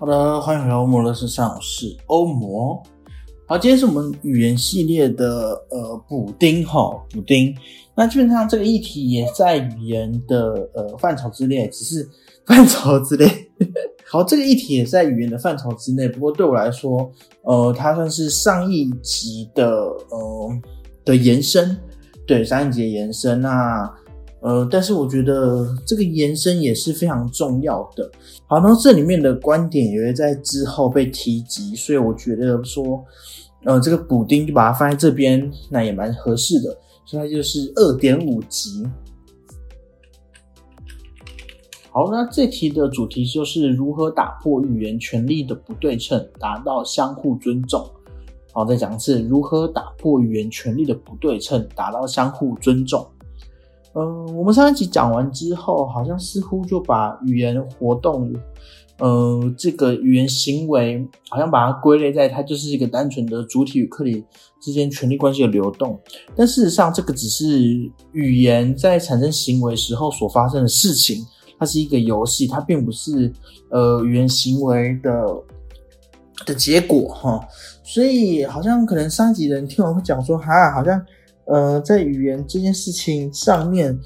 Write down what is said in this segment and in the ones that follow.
好的，欢迎回到欧魔乐视上，我是欧魔。好，今天是我们语言系列的呃补丁哈，补丁。那基本上这个议题也在语言的呃范畴之内，只是范畴之内。好，这个议题也在语言的范畴之内，不过对我来说，呃，它算是上一集的呃的延伸，对上一集的延伸。那呃，但是我觉得这个延伸也是非常重要的。好，那这里面的观点也会在之后被提及，所以我觉得说，呃，这个补丁就把它放在这边，那也蛮合适的。所以它就是二点五级。好，那这题的主题就是如何打破语言权利的不对称，达到相互尊重。好，再讲一次，如何打破语言权利的不对称，达到相互尊重。嗯，我们上一集讲完之后，好像似乎就把语言活动，呃，这个语言行为，好像把它归类在它就是一个单纯的主体与客体之间权力关系的流动。但事实上，这个只是语言在产生行为时候所发生的事情，它是一个游戏，它并不是呃语言行为的的结果哈。所以，好像可能上一集人听完会讲说，哈，好像。呃，在语言这件事情上面，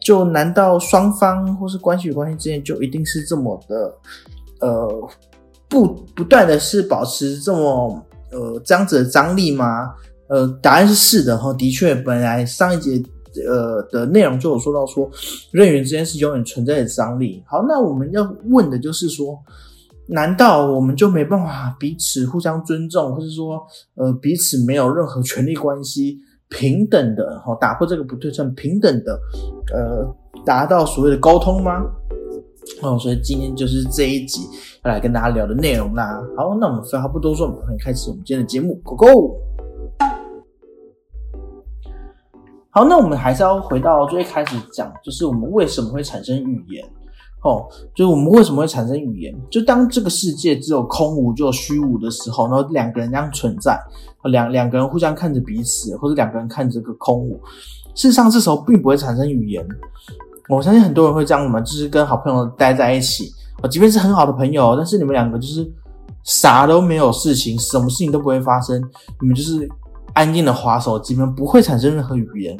就难道双方或是关系与关系之间就一定是这么的，呃，不不断的是保持这么呃这样子的张力吗？呃，答案是是的哈，的确，本来上一节呃的内容就有说到说，人与人之间是永远存在的张力。好，那我们要问的就是说，难道我们就没办法彼此互相尊重，或者说呃彼此没有任何权利关系？平等的，哈，打破这个不对称，平等的，呃，达到所谓的沟通吗？哦，所以今天就是这一集要来跟大家聊的内容啦。好，那我们废话不多说，马上开始我们今天的节目，Go Go！好，那我们还是要回到最开始讲，就是我们为什么会产生语言。哦，就是我们为什么会产生语言？就当这个世界只有空无，就有虚无的时候，然后两个人这样存在，两两个人互相看着彼此，或者两个人看着个空无，事实上这时候并不会产生语言。我相信很多人会这样嘛，就是跟好朋友待在一起，哦，即便是很好的朋友，但是你们两个就是啥都没有事情，什么事情都不会发生，你们就是安静的划手机，你们不会产生任何语言。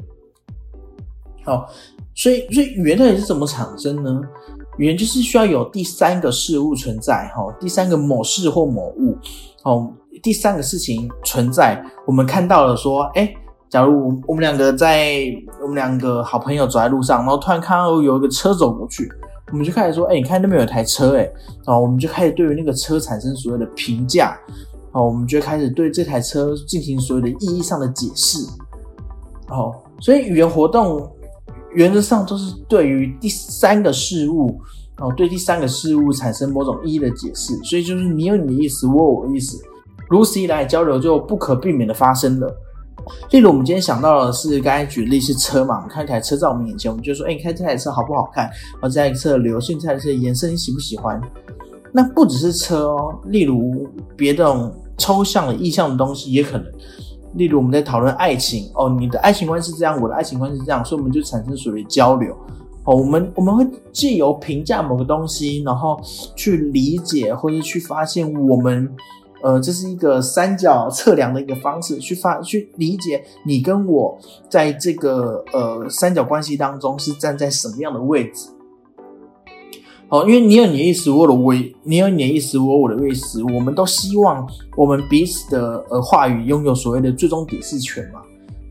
好，所以所以语言到底是怎么产生呢？语言就是需要有第三个事物存在，哈，第三个某事或某物，哦，第三个事情存在，我们看到了说，哎，假如我们两个在我们两个好朋友走在路上，然后突然看到有一个车走过去，我们就开始说，哎，你看那边有台车，哎，然后，我们就开始对于那个车产生所谓的评价，哦，我们就开始对这台车进行所有的意义上的解释，哦，所以语言活动。原则上都是对于第三个事物，哦，对第三个事物产生某种意义的解释，所以就是你有你的意思，我有我的意思，如此一来交流就不可避免的发生了。例如我们今天想到的是刚才举例是车嘛，我们看一台车在我们眼前，我们就说，哎，你看这台车好不好看？而这台车的流线，这台车的颜色你喜不喜欢？那不只是车哦，例如别的抽象的意象的东西也可能。例如我们在讨论爱情哦，你的爱情观是这样，我的爱情观是这样，所以我们就产生所谓交流哦。我们我们会借由评价某个东西，然后去理解或者去发现我们呃这是一个三角测量的一个方式，去发去理解你跟我在这个呃三角关系当中是站在什么样的位置。好，因为你有你的意思，我有我，你有你的意思，我有我的意思，我们都希望我们彼此的呃话语拥有所谓的最终解释权嘛。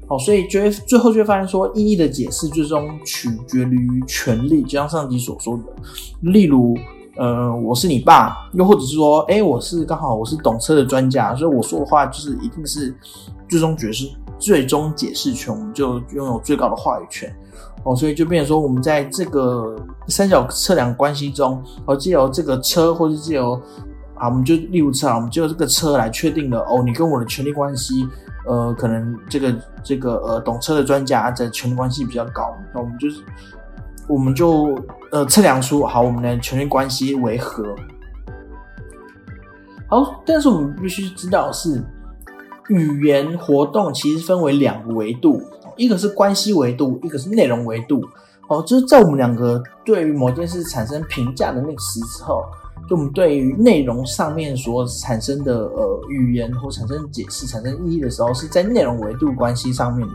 好，所以就会最后就会发现说，意义的解释最终取决于权利，就像上集所说的。例如，呃，我是你爸，又或者是说，哎，我是刚好我是懂车的专家，所以我说的话就是一定是最终解释、最终解释权，我们就拥有最高的话语权。哦，所以就变成说，我们在这个三角测量关系中，哦，借由这个车，或者借由啊，我们就例如车啊，我们就这个车来确定了哦，你跟我的权利关系，呃，可能这个这个呃懂车的专家的权利关系比较高，那我们就是我们就呃测量出好我们的权利关系为何。好，但是我们必须知道是语言活动其实分为两个维度，一个是关系维度，一个是内容维度。哦，就是在我们两个对于某件事产生评价的那个时之后，就我们对于内容上面所产生的呃语言或产生解释、产生意义的时候，是在内容维度关系上面的。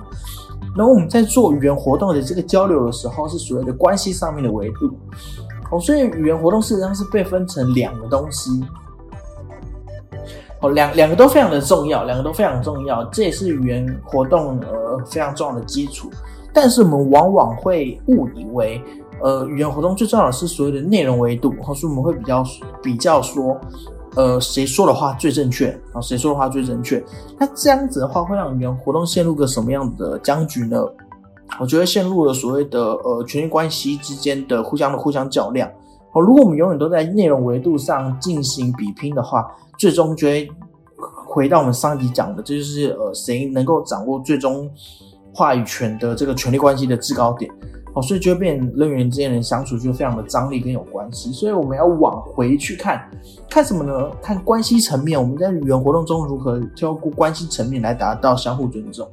然后我们在做语言活动的这个交流的时候，是所谓的关系上面的维度。哦，所以语言活动事实上是被分成两个东西。哦，两两个都非常的重要，两个都非常重要，这也是语言活动呃非常重要的基础。但是我们往往会误以为，呃，语言活动最重要的是所谓的内容维度，或是我们会比较比较说，呃，谁说的话最正确啊？谁说的话最正确？那这样子的话，会让语言活动陷入个什么样的僵局呢？我觉得陷入了所谓的呃权力关系之间的互相的互相较量。哦，如果我们永远都在内容维度上进行比拼的话，最终就会回到我们上集讲的，这就是呃谁能够掌握最终。话语权的这个权力关系的制高点，哦，所以就会变人与人之间的相处就非常的张力跟有关系，所以我们要往回去看，看什么呢？看关系层面，我们在语言活动中如何透过关系层面来达到相互尊重。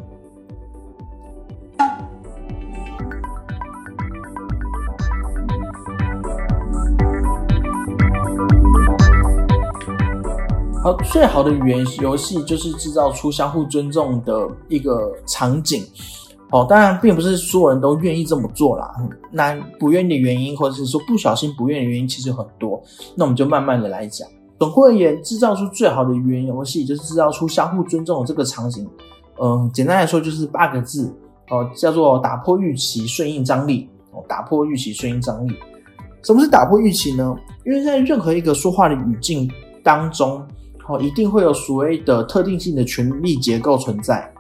最好的语言游戏就是制造出相互尊重的一个场景。哦，当然，并不是所有人都愿意这么做啦。那不愿意的原因，或者是说不小心不愿意的原因，其实很多。那我们就慢慢的来讲。总括而言，制造出最好的语言游戏，就是制造出相互尊重的这个场景。嗯，简单来说就是八个字哦，叫做打破预期，顺应张力。哦，打破预期，顺应张力。什么是打破预期呢？因为在任何一个说话的语境当中。哦，一定会有所谓的特定性的权力结构存在。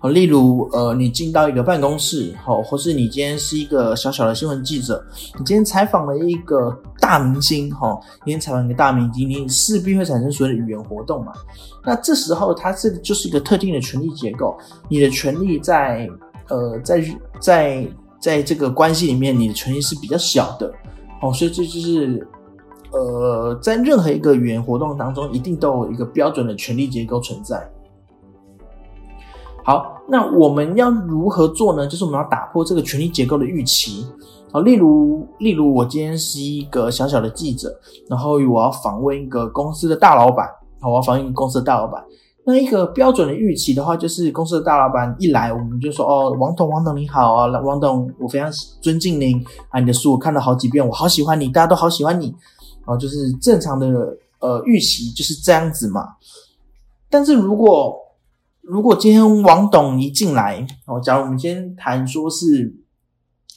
哦，例如，呃，你进到一个办公室，好，或是你今天是一个小小的新闻记者，你今天采访了一个大明星，哈，今天采访一个大明星，你势必会产生所谓的语言活动嘛。那这时候，它这个就是一个特定的权力结构，你的权力在，呃，在在在这个关系里面，你的权力是比较小的，哦，所以这就是。呃，在任何一个语言活动当中，一定都有一个标准的权力结构存在。好，那我们要如何做呢？就是我们要打破这个权力结构的预期。好，例如，例如我今天是一个小小的记者，然后我要访问一个公司的大老板。好，我要访问一个公司的大老板。那一个标准的预期的话，就是公司的大老板一来，我们就说：“哦，王董，王董你好啊，王董，我非常尊敬您啊，你的书我看了好几遍，我好喜欢你，大家都好喜欢你。”哦，就是正常的呃预期就是这样子嘛。但是如果如果今天王董一进来，哦，假如我们今天谈说是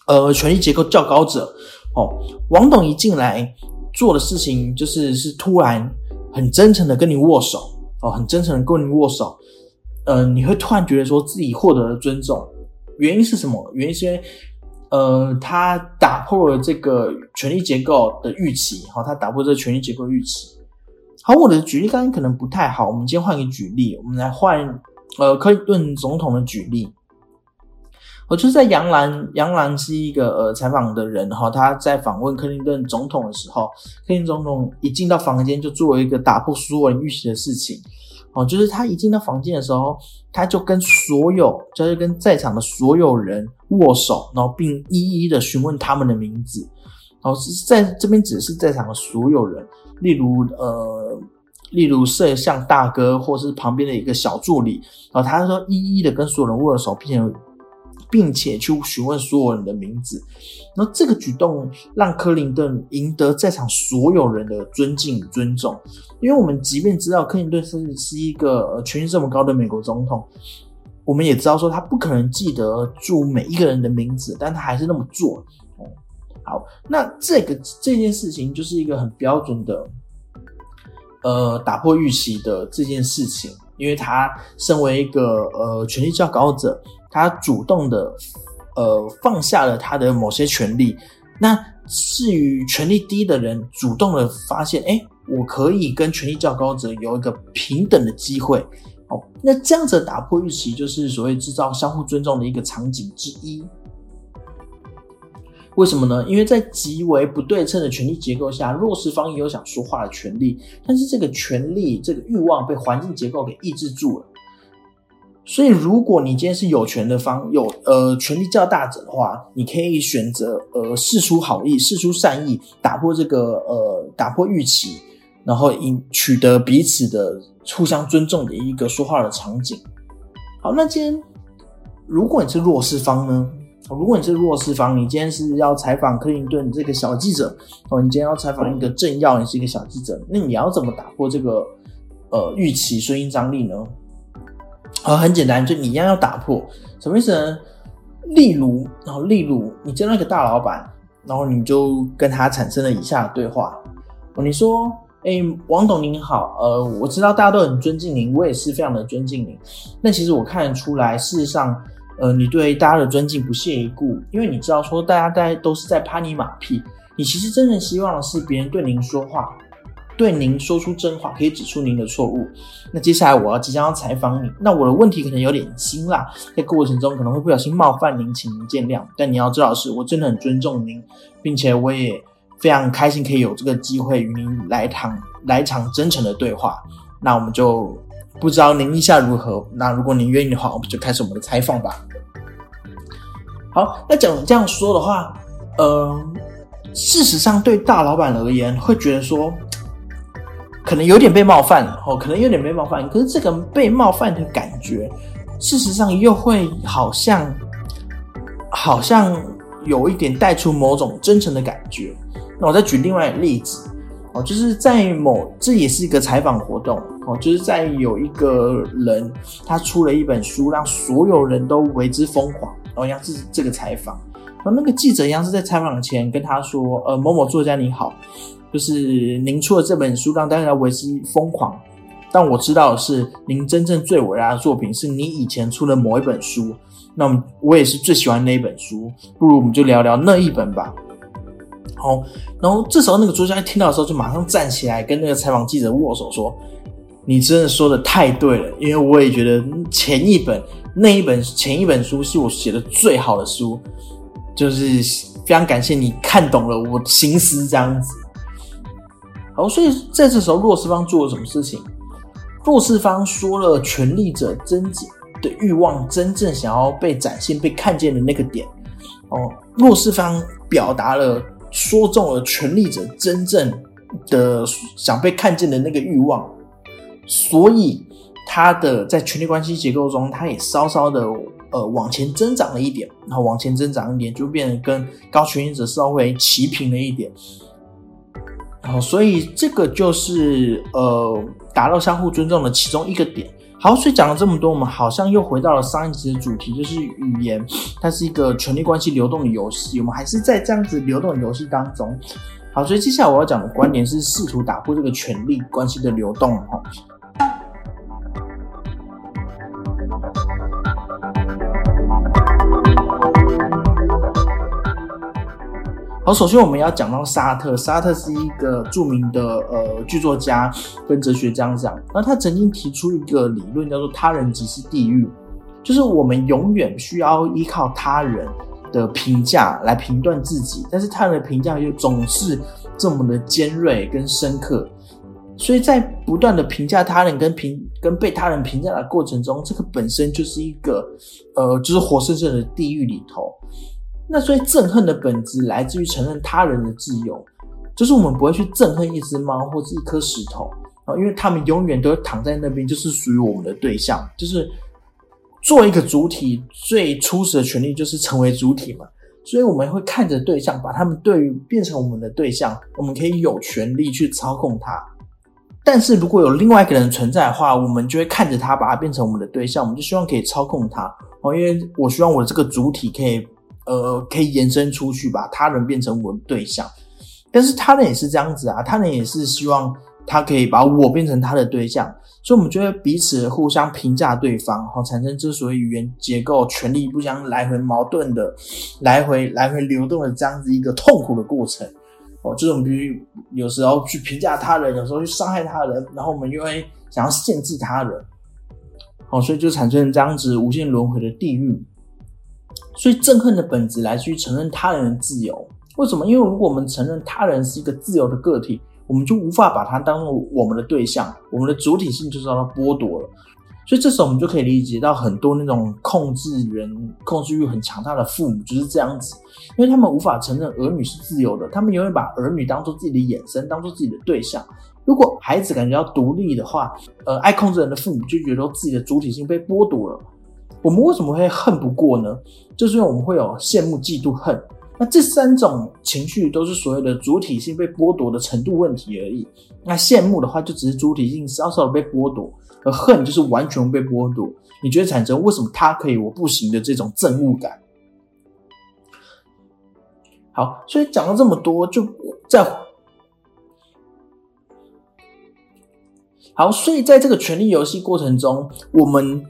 呃权力结构较高者，哦，王董一进来做的事情就是是突然很真诚的跟你握手，哦，很真诚的跟你握手，呃，你会突然觉得说自己获得了尊重，原因是什么？原因是因为。呃，他打破了这个权力结构的预期，好，他打破这个权力结构预期。好，我的举例刚刚可能不太好，我们先换个举例，我们来换呃，克林顿总统的举例。我就是在杨澜，杨澜是一个呃采访的人哈，他在访问克林顿总统的时候，克林顿总统一进到房间就做了一个打破所有人预期的事情。哦，就是他一进到房间的时候，他就跟所有，就是跟在场的所有人握手，然后并一一的询问他们的名字。然后是在这边指的是在场的所有人，例如呃，例如摄像大哥，或是旁边的一个小助理。然后他说一一的跟所有人握了手，并且。并且去询问所有人的名字，那这个举动让克林顿赢得在场所有人的尊敬与尊重。因为我们即便知道克林顿是是一个权力这么高的美国总统，我们也知道说他不可能记得住每一个人的名字，但他还是那么做。好，那这个这件事情就是一个很标准的，呃，打破预期的这件事情，因为他身为一个呃权力较高者。他主动的，呃，放下了他的某些权利。那至于权力低的人，主动的发现，哎，我可以跟权力较高者有一个平等的机会。哦，那这样子打破预期，就是所谓制造相互尊重的一个场景之一。为什么呢？因为在极为不对称的权力结构下，弱势方也有想说话的权利，但是这个权利、这个欲望被环境结构给抑制住了。所以，如果你今天是有权的方，有呃权力较大者的话，你可以选择呃示出好意、示出善意，打破这个呃打破预期，然后引取得彼此的互相尊重的一个说话的场景。好，那今天如果你是弱势方呢？如果你是弱势方，你今天是要采访克林顿这个小记者，哦，你今天要采访一个政要，你是一个小记者，那你要怎么打破这个呃预期声音张力呢？啊，很简单，就你一样要打破，什么意思呢？例如，然后例如，你见到一个大老板，然后你就跟他产生了以下的对话哦，你说：“哎，王董您好，呃，我知道大家都很尊敬您，我也是非常的尊敬您。那其实我看得出来，事实上。”呃，你对大家的尊敬不屑一顾，因为你知道说大家大家都是在拍你马屁，你其实真正希望的是别人对您说话，对您说出真话，可以指出您的错误。那接下来我要即将要采访你，那我的问题可能有点辛辣，在过程中可能会不小心冒犯您，请您见谅。但你要知道是，我真的很尊重您，并且我也非常开心可以有这个机会与您来场来场真诚的对话。那我们就。不知道您意下如何？那如果您愿意的话，我们就开始我们的采访吧。好，那讲这样说的话，呃，事实上对大老板而言，会觉得说，可能有点被冒犯哦，可能有点被冒犯。可是这个被冒犯的感觉，事实上又会好像，好像有一点带出某种真诚的感觉。那我再举另外一个例子。哦，就是在某，这也是一个采访活动哦，就是在有一个人他出了一本书，让所有人都为之疯狂。哦，一样是这个采访，然后那个记者一样是在采访前跟他说：“呃，某某作家你好，就是您出了这本书，让大家为之疯狂。但我知道的是，您真正最伟大的作品是你以前出的某一本书。那么我也是最喜欢那一本书，不如我们就聊聊那一本吧。”好，然后这时候那个作家听到的时候，就马上站起来跟那个采访记者握手，说：“你真的说的太对了，因为我也觉得前一本那一本前一本书是我写的最好的书，就是非常感谢你看懂了我心思这样子。”好，所以在这时候弱势方做了什么事情？弱势方说了权力者真的欲望真正想要被展现、被看见的那个点。哦，弱势方表达了。说中了权力者真正的想被看见的那个欲望，所以他的在权力关系结构中，他也稍稍的呃往前增长了一点，然后往前增长一点，就变得跟高权力者稍微齐平了一点。然后，所以这个就是呃达到相互尊重的其中一个点。好，所以讲了这么多，我们好像又回到了上一集的主题，就是语言，它是一个权力关系流动的游戏。我们还是在这样子流动的游戏当中。好，所以接下来我要讲的观点是试图打破这个权力关系的流动，哈。好，首先我们要讲到沙特。沙特是一个著名的呃剧作家跟哲学家讲，那他曾经提出一个理论，叫做“他人即是地狱”，就是我们永远需要依靠他人的评价来评断自己，但是他人的评价又总是这么的尖锐跟深刻，所以在不断的评价他人跟评跟被他人评价的过程中，这个本身就是一个呃，就是活生生的地狱里头。那所以憎恨的本质来自于承认他人的自由，就是我们不会去憎恨一只猫或者一颗石头啊，因为他们永远都躺在那边，就是属于我们的对象。就是作为一个主体，最初始的权利就是成为主体嘛，所以我们会看着对象，把他们对于变成我们的对象，我们可以有权利去操控它。但是如果有另外一个人存在的话，我们就会看着他，把他变成我们的对象，我们就希望可以操控他哦，因为我希望我的这个主体可以。呃，可以延伸出去，把他人变成我的对象，但是他人也是这样子啊，他人也是希望他可以把我变成他的对象，所以我们就会彼此互相评价对方，然后产生之所以语言结构、权力不相来回矛盾的、来回来回流动的这样子一个痛苦的过程。哦，就是我们必须有时候去评价他人，有时候去伤害他人，然后我们又会想要限制他人，哦，所以就产生这样子无限轮回的地狱。所以憎恨的本质来自于承认他人的自由。为什么？因为如果我们承认他人是一个自由的个体，我们就无法把他当做我们的对象，我们的主体性就遭到剥夺了。所以这时候我们就可以理解到很多那种控制人、控制欲很强大的父母就是这样子，因为他们无法承认儿女是自由的，他们永远把儿女当做自己的衍生，当做自己的对象。如果孩子感觉到独立的话，呃，爱控制人的父母就觉得自己的主体性被剥夺了。我们为什么会恨不过呢？就是因为我们会有羡慕、嫉妒、恨。那这三种情绪都是所谓的主体性被剥夺的程度问题而已。那羡慕的话，就只是主体性稍稍的被剥夺；而恨就是完全被剥夺。你觉得产生为什么他可以我不行的这种憎恶感？好，所以讲了这么多，就在好，所以在这个权力游戏过程中，我们。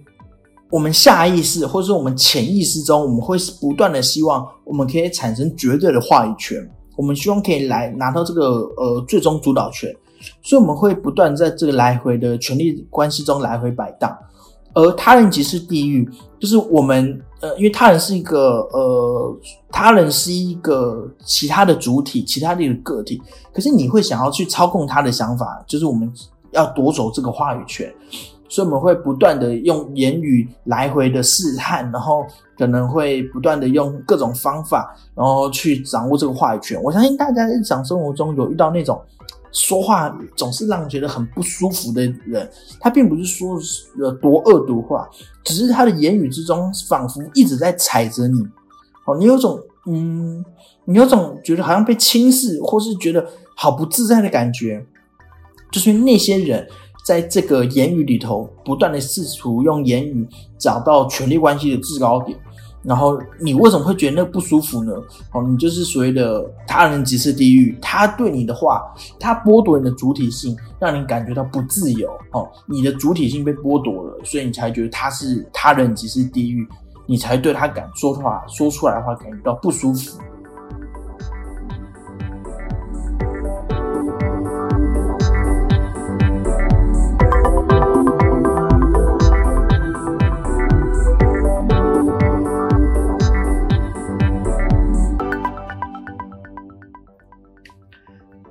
我们下意识，或者说我们潜意识中，我们会不断的希望，我们可以产生绝对的话语权。我们希望可以来拿到这个呃最终主导权，所以我们会不断在这个来回的权力关系中来回摆荡。而他人即是地狱，就是我们呃，因为他人是一个呃，他人是一个其他的主体，其他的一个个体。可是你会想要去操控他的想法，就是我们要夺走这个话语权。所以我们会不断的用言语来回的试探，然后可能会不断的用各种方法，然后去掌握这个话语权。我相信大家日常生活中有遇到那种说话总是让人觉得很不舒服的人，他并不是说了多恶毒话，只是他的言语之中仿佛一直在踩着你。哦，你有种嗯，你有种觉得好像被轻视，或是觉得好不自在的感觉，就是那些人。在这个言语里头，不断的试图用言语找到权力关系的制高点，然后你为什么会觉得那不舒服呢？哦，你就是所谓的他人即是地狱，他对你的话，他剥夺你的主体性，让你感觉到不自由。哦，你的主体性被剥夺了，所以你才觉得他是他人即是地狱，你才对他敢说话说出来的话感觉到不舒服。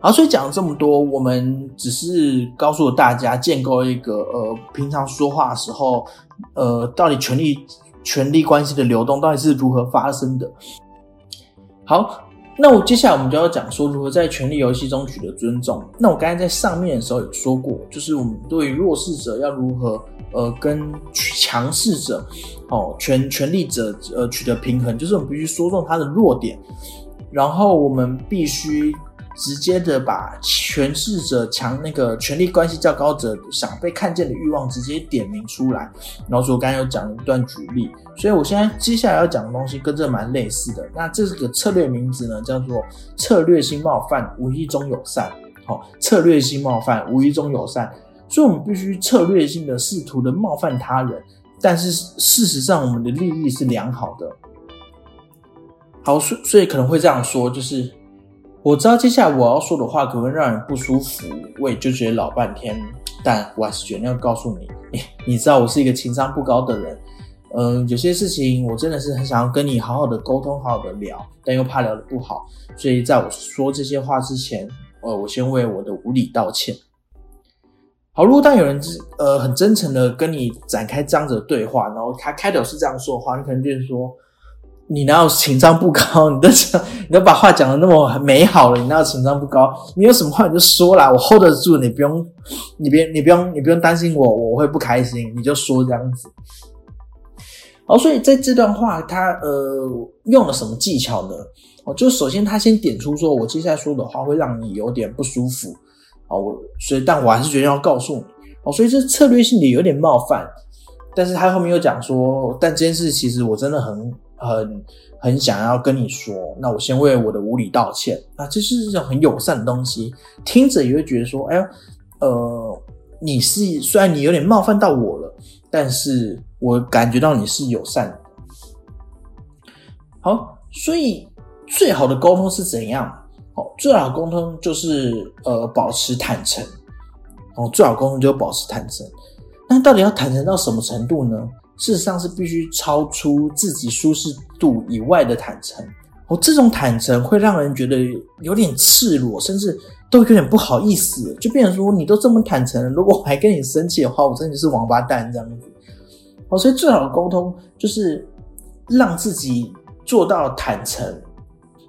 好，所以讲了这么多，我们只是告诉大家建构一个呃，平常说话的时候，呃，到底权力权力关系的流动到底是如何发生的。好，那我接下来我们就要讲说如何在权力游戏中取得尊重。那我刚才在上面的时候有说过，就是我们对弱势者要如何呃跟强势者哦权权力者呃取得平衡，就是我们必须说中他的弱点，然后我们必须。直接的把权势者强那个权力关系较高者想被看见的欲望直接点名出来，然后说我刚才有讲了一段举例，所以我现在接下来要讲的东西跟这蛮类似的。那这个策略名字呢叫做策略性冒犯，无意中友善。好，策略性冒犯，无意中友善，所以我们必须策略性的试图的冒犯他人，但是事实上我们的利益是良好的。好，所所以可能会这样说，就是。我知道接下来我要说的话可能会让人不舒服，我也就觉得老半天，但我还是决定要告诉你，你知道我是一个情商不高的人，嗯，有些事情我真的是很想要跟你好好的沟通，好好的聊，但又怕聊的不好，所以在我说这些话之前，呃，我先为我的无理道歉。好，如果当有人呃很真诚的跟你展开这样子的对话，然后他开头是这样说的话，你可能就是说。你哪有情商不高？你都讲，你都把话讲的那么美好了，你哪有情商不高？你有什么话你就说啦，我 hold 得住，你不用，你别，你不用，你不用担心我，我会不开心，你就说这样子。好，所以在这段话，他呃用了什么技巧呢？哦，就首先他先点出说，我接下来说的话会让你有点不舒服。哦，我所以，但我还是决定要告诉你。哦，所以这策略性的有点冒犯，但是他后面又讲说，但这件事其实我真的很。很很想要跟你说，那我先为我的无理道歉。啊这是一种很友善的东西，听着也会觉得说，哎呀，呃，你是虽然你有点冒犯到我了，但是我感觉到你是友善。好，所以最好的沟通是怎样？好，最好的沟通就是呃保持坦诚，哦，最好沟通就保持坦诚。那到底要坦诚到什么程度呢？事实上是必须超出自己舒适度以外的坦诚。哦，这种坦诚会让人觉得有点赤裸，甚至都有点不好意思，就变成说你都这么坦诚了，如果我还跟你生气的话，我真的是王八蛋这样子。哦，所以最好的沟通就是让自己做到坦诚。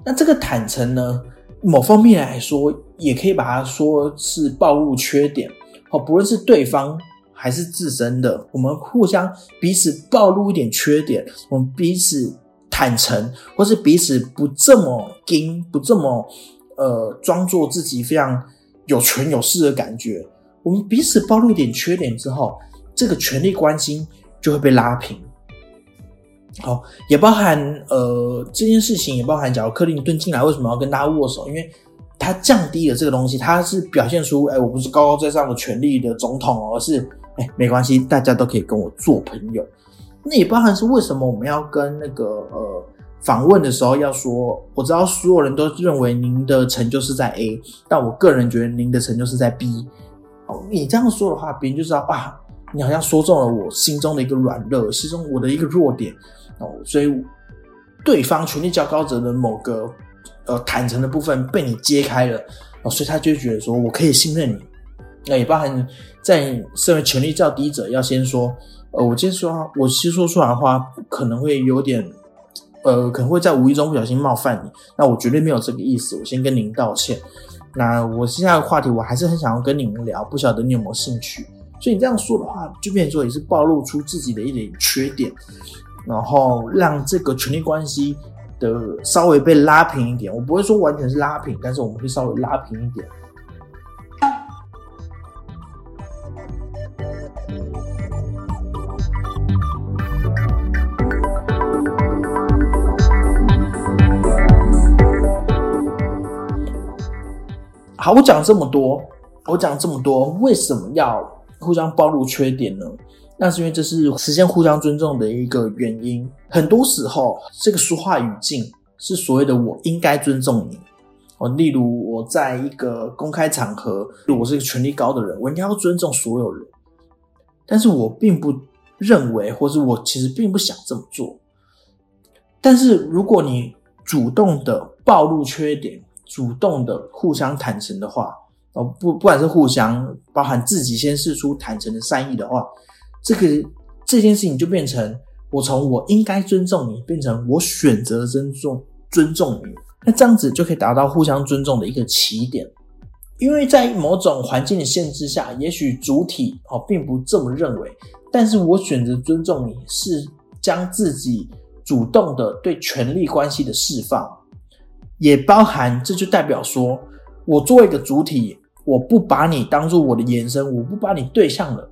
那这个坦诚呢，某方面来说，也可以把它说是暴露缺点。哦，不论是对方还是自身的，我们互相彼此暴露一点缺点，我们彼此。坦诚，或是彼此不这么硬，不这么呃装作自己非常有权有势的感觉。我们彼此暴露点缺点之后，这个权力关系就会被拉平。好，也包含呃这件事情，也包含假如克林顿进来为什么要跟大家握手？因为他降低了这个东西，他是表现出哎我不是高高在上的权力的总统，而是哎没关系，大家都可以跟我做朋友。那也包含是为什么我们要跟那个呃访问的时候要说，我知道所有人都认为您的成就是在 A，但我个人觉得您的成就是在 B。哦，你这样说的话，别人就知道啊，你好像说中了我心中的一个软弱，心中我的一个弱点哦，所以对方权力较高者的某个呃坦诚的部分被你揭开了哦，所以他就觉得说我可以信任你。那也包含在身为权力较低者要先说。呃，我先说，我先说出来的话可能会有点，呃，可能会在无意中不小心冒犯你。那我绝对没有这个意思，我先跟您道歉。那我接下来的话题，我还是很想要跟你们聊，不晓得你有没有兴趣？所以你这样说的话，就变成说也是暴露出自己的一点缺点，然后让这个权力关系的稍微被拉平一点。我不会说完全是拉平，但是我们会稍微拉平一点。好，我讲这么多，我讲这么多，为什么要互相暴露缺点呢？那是因为这是实现互相尊重的一个原因。很多时候，这个说话语境是所谓的“我应该尊重你”。哦，例如我在一个公开场合，我是一个权力高的人，我应该要尊重所有人。但是我并不认为，或是我其实并不想这么做。但是如果你主动的暴露缺点，主动的互相坦诚的话，哦不，不管是互相包含自己先示出坦诚的善意的话，这个这件事情就变成我从我应该尊重你，变成我选择尊重尊重你，那这样子就可以达到互相尊重的一个起点。因为在某种环境的限制下，也许主体哦并不这么认为，但是我选择尊重你是将自己主动的对权力关系的释放。也包含，这就代表说，我作为一个主体，我不把你当做我的延伸，我不把你对象了，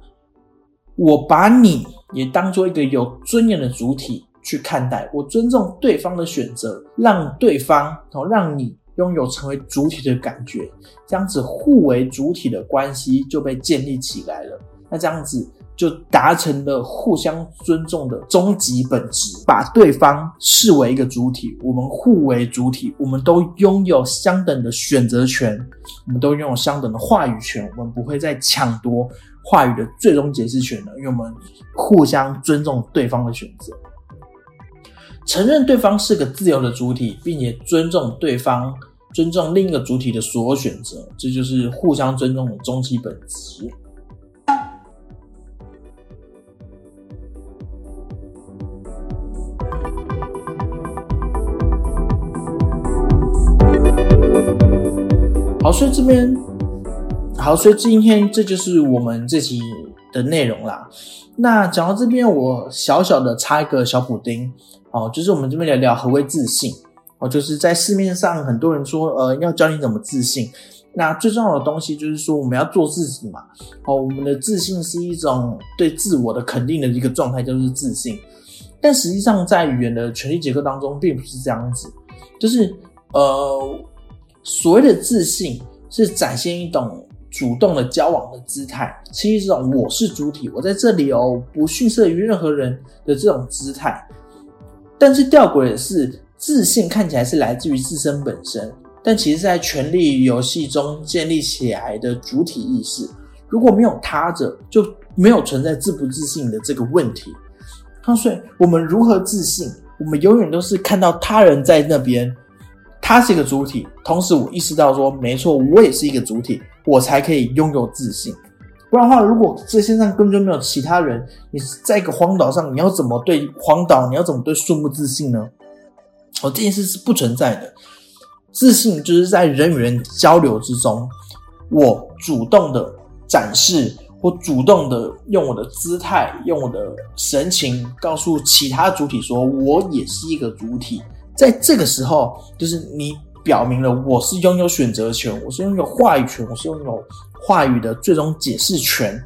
我把你也当做一个有尊严的主体去看待，我尊重对方的选择，让对方哦，让你拥有成为主体的感觉，这样子互为主体的关系就被建立起来了。那这样子。就达成了互相尊重的终极本质，把对方视为一个主体，我们互为主体，我们都拥有相等的选择权，我们都拥有相等的话语权，我们不会再抢夺话语的最终解释权了，因为我们互相尊重对方的选择，承认对方是个自由的主体，并且尊重对方，尊重另一个主体的所有选择，这就是互相尊重的终极本质。这边好，所以今天这就是我们这期的内容啦。那讲到这边，我小小的插一个小补丁哦，就是我们这边聊聊何为自信哦，就是在市面上很多人说，呃，要教你怎么自信。那最重要的东西就是说，我们要做自己嘛。哦，我们的自信是一种对自我的肯定的一个状态，就是自信。但实际上，在语言的权力结构当中，并不是这样子，就是呃。所谓的自信是展现一种主动的交往的姿态，是一种我是主体，我在这里哦，不逊色于任何人的这种姿态。但是吊诡的是，自信看起来是来自于自身本身，但其实在权力游戏中建立起来的主体意识，如果没有他者，就没有存在自不自信的这个问题。他说：“我们如何自信？我们永远都是看到他人在那边，他是一个主体，同时我意识到说，没错，我也是一个主体，我才可以拥有自信。不然的话，如果这世界上根本就没有其他人，你在一个荒岛上，你要怎么对荒岛？你要怎么对树木自信呢？哦，这件事是不存在的。自信就是在人与人交流之中，我主动的展示。”我主动的用我的姿态，用我的神情，告诉其他主体说，我也是一个主体。在这个时候，就是你表明了我是拥有选择权，我是拥有话语权，我是拥有话语的最终解释权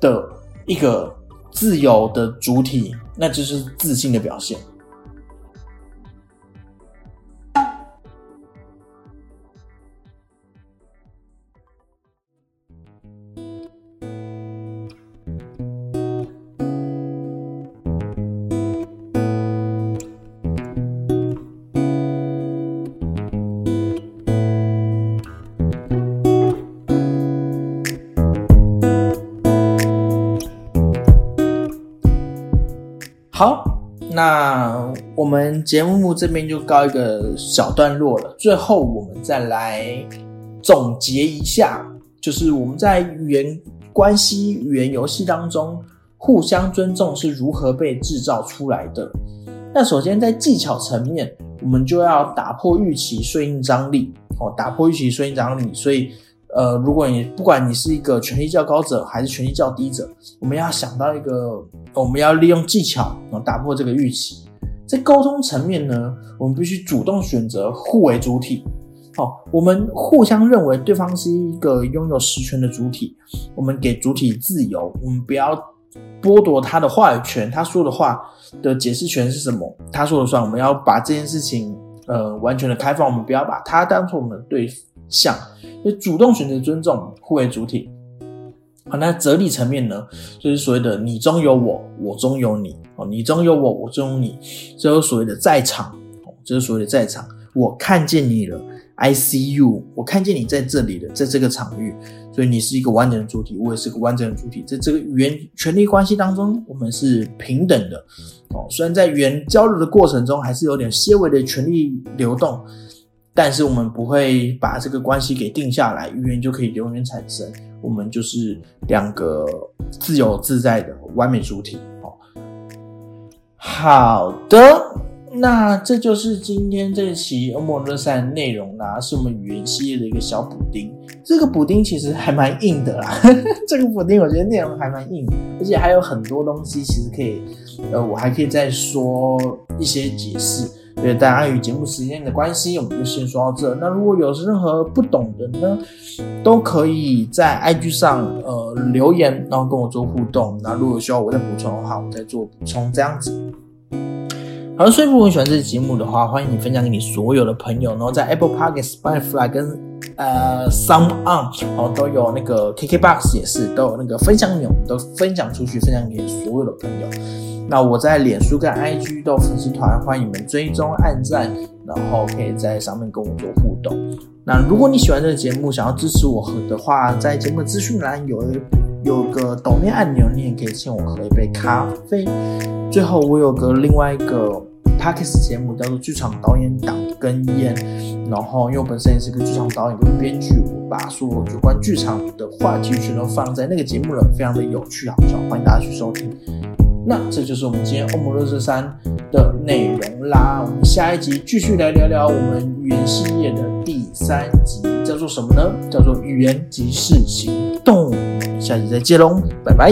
的一个自由的主体，那就是自信的表现。那我们节目这边就告一个小段落了。最后，我们再来总结一下，就是我们在语言关系、语言游戏当中，互相尊重是如何被制造出来的。那首先在技巧层面，我们就要打破预期，顺应张力。哦，打破预期，顺应张力，所以。呃，如果你不管你是一个权力较高者还是权力较低者，我们要想到一个，我们要利用技巧啊打破这个预期。在沟通层面呢，我们必须主动选择互为主体。好，我们互相认为对方是一个拥有实权的主体，我们给主体自由，我们不要剥夺他的话语权，他说的话的解释权是什么，他说了算。我们要把这件事情呃完全的开放，我们不要把他当做我们的对象。就主动选择尊重，互为主体。好，那哲理层面呢，就是所谓的“你中有我，我中有你”。哦，你中有我，我中有你，这是所谓的在场。哦，这是所谓的在场。我看见你了，I see you。我看见你在这里了，在这个场域，所以你是一个完整的主体，我也是个完整的主体。在这个语言权力关系当中，我们是平等的。哦，虽然在语言交流的过程中，还是有点些微的权力流动。但是我们不会把这个关系给定下来，语言就可以永远产生。我们就是两个自由自在的完美主体。哦，好的，那这就是今天这期欧莫热赛内容啦，是我们语言系列的一个小补丁。这个补丁其实还蛮硬的啦，这个补丁我觉得内容还蛮硬，而且还有很多东西其实可以，呃，我还可以再说一些解释。对，大家与节目时间的关系，我们就先说到这。那如果有任何不懂的呢，都可以在 IG 上呃留言，然后跟我做互动。那如果需要我再补充的话，我再做补充，这样子。好了，所以如果你喜欢这期节目的话，欢迎你分享给你所有的朋友。然后在 Apple Podcast、Spotify 跟呃 Some On 哦都有那个 KKBox 也是都有那个分享钮，都分享出去，分享给所有的朋友。那我在脸书跟 IG 都粉丝团，欢迎你们追踪、按赞，然后可以在上面跟我做互动。那如果你喜欢这个节目，想要支持我喝的话，在节目资讯栏有有个抖音按钮，你也可以请我喝一杯咖啡。最后，我有个另外一个 Podcast 节目叫做《剧场导演党跟烟》，然后因为我本身也是个剧场导演跟编剧，我把所有有关剧场的话题全都放在那个节目了，非常的有趣好笑，欢迎大家去收听。那这就是我们今天欧姆热色三的内容啦。我们下一集继续来聊聊我们语言系列的第三集，叫做什么呢？叫做语言即是行动。下集再见喽，拜拜。